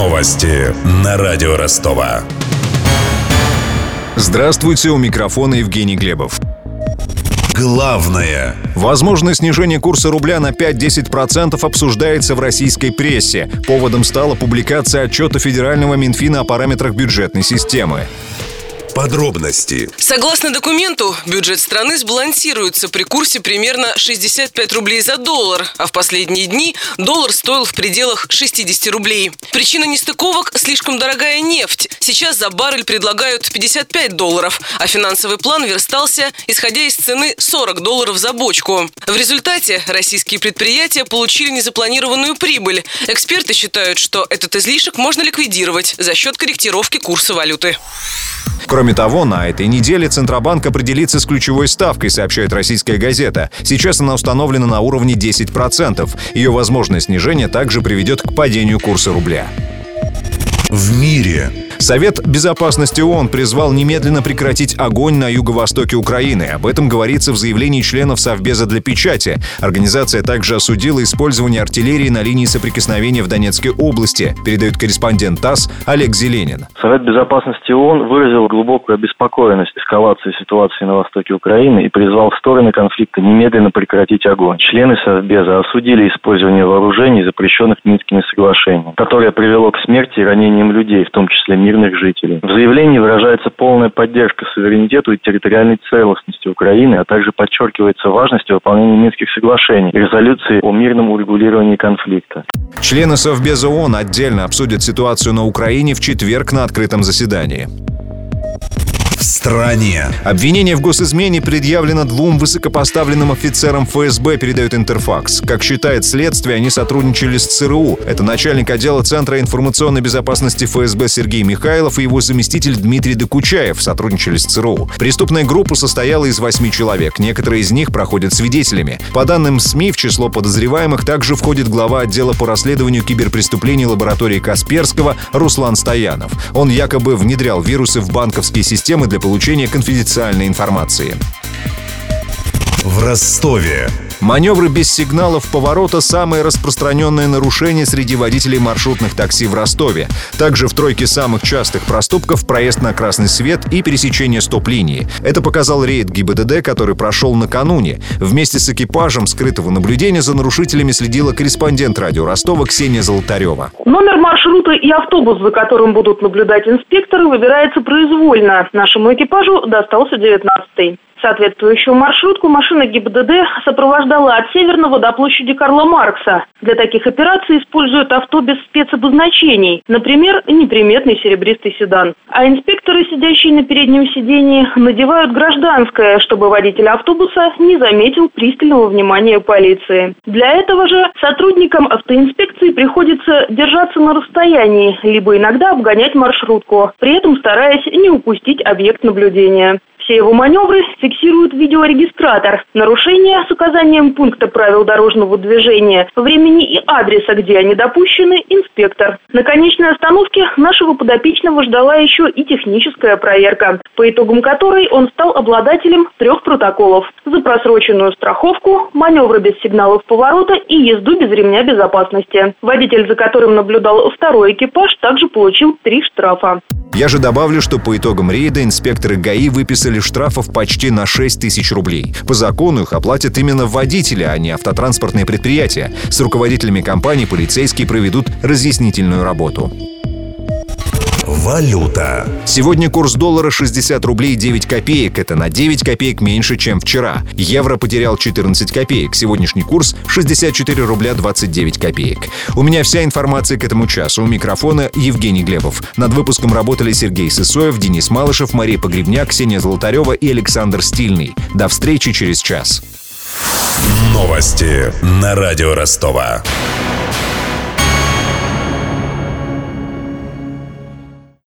Новости на радио Ростова. Здравствуйте, у микрофона Евгений Глебов. Главное Возможное снижение курса рубля на 5-10% обсуждается в российской прессе. Поводом стала публикация отчета Федерального Минфина о параметрах бюджетной системы. Подробности. Согласно документу, бюджет страны сбалансируется при курсе примерно 65 рублей за доллар, а в последние дни доллар стоил в пределах 60 рублей. Причина нестыковок – слишком дорогая нефть. Сейчас за баррель предлагают 55 долларов, а финансовый план верстался, исходя из цены 40 долларов за бочку. В результате российские предприятия получили незапланированную прибыль. Эксперты считают, что этот излишек можно ликвидировать за счет корректировки курса валюты. Кроме того, на этой неделе Центробанк определится с ключевой ставкой, сообщает российская газета. Сейчас она установлена на уровне 10%. Ее возможное снижение также приведет к падению курса рубля. В мире Совет Безопасности ООН призвал немедленно прекратить огонь на юго-востоке Украины. Об этом говорится в заявлении членов Совбеза для печати. Организация также осудила использование артиллерии на линии соприкосновения в Донецкой области, передает корреспондент ТАСС Олег Зеленин. Совет Безопасности ООН выразил глубокую обеспокоенность эскалацией ситуации на востоке Украины и призвал стороны конфликта немедленно прекратить огонь. Члены Совбеза осудили использование вооружений, запрещенных Минскими соглашениями, которое привело к смерти и ранениям людей, в том числе мирных жителей. В заявлении выражается полная поддержка суверенитету и территориальной целостности Украины, а также подчеркивается важность выполнения Минских соглашений и резолюции о мирном урегулировании конфликта. Члены Совбеза ООН отдельно обсудят ситуацию на Украине в четверг на открытом заседании. Стране. Обвинение в госизмене предъявлено двум высокопоставленным офицерам ФСБ, передает Интерфакс. Как считает следствие, они сотрудничали с ЦРУ. Это начальник отдела Центра информационной безопасности ФСБ Сергей Михайлов и его заместитель Дмитрий Докучаев сотрудничали с ЦРУ. Преступная группа состояла из восьми человек. Некоторые из них проходят свидетелями. По данным СМИ, в число подозреваемых также входит глава отдела по расследованию киберпреступлений лаборатории Касперского Руслан Стоянов. Он якобы внедрял вирусы в банковские системы для получения конфиденциальной информации. В Ростове. Маневры без сигналов поворота – самое распространенное нарушение среди водителей маршрутных такси в Ростове. Также в тройке самых частых проступков проезд на красный свет и пересечение стоп-линии. Это показал рейд ГИБДД, который прошел накануне. Вместе с экипажем скрытого наблюдения за нарушителями следила корреспондент радио Ростова Ксения Золотарева. Номер маршрута и автобус, за которым будут наблюдать инспекторы, выбирается произвольно. Нашему экипажу достался 19-й. Соответствующую маршрутку машина ГИБДД сопровождала от Северного до площади Карла Маркса. Для таких операций используют авто без спецобозначений, например, неприметный серебристый седан. А инспекторы, сидящие на переднем сидении, надевают гражданское, чтобы водитель автобуса не заметил пристального внимания полиции. Для этого же сотрудникам автоинспекции приходится держаться на расстоянии, либо иногда обгонять маршрутку, при этом стараясь не упустить объект наблюдения. Все его маневры фиксирует видеорегистратор. Нарушения с указанием пункта правил дорожного движения, времени и адреса, где они допущены, инспектор. На конечной остановке нашего подопечного ждала еще и техническая проверка, по итогам которой он стал обладателем трех протоколов. За просроченную страховку, маневры без сигналов поворота и езду без ремня безопасности. Водитель, за которым наблюдал второй экипаж, также получил три штрафа. Я же добавлю, что по итогам рейда инспекторы ГАИ выписали штрафов почти на 6 тысяч рублей. По закону их оплатят именно водители, а не автотранспортные предприятия. С руководителями компаний полицейские проведут разъяснительную работу. Валюта. Сегодня курс доллара 60 рублей 9 копеек. Это на 9 копеек меньше, чем вчера. Евро потерял 14 копеек. Сегодняшний курс 64 рубля 29 копеек. У меня вся информация к этому часу. У микрофона Евгений Глебов. Над выпуском работали Сергей Сысоев, Денис Малышев, Мария Погребняк, Ксения Золотарева и Александр Стильный. До встречи через час. Новости на радио Ростова.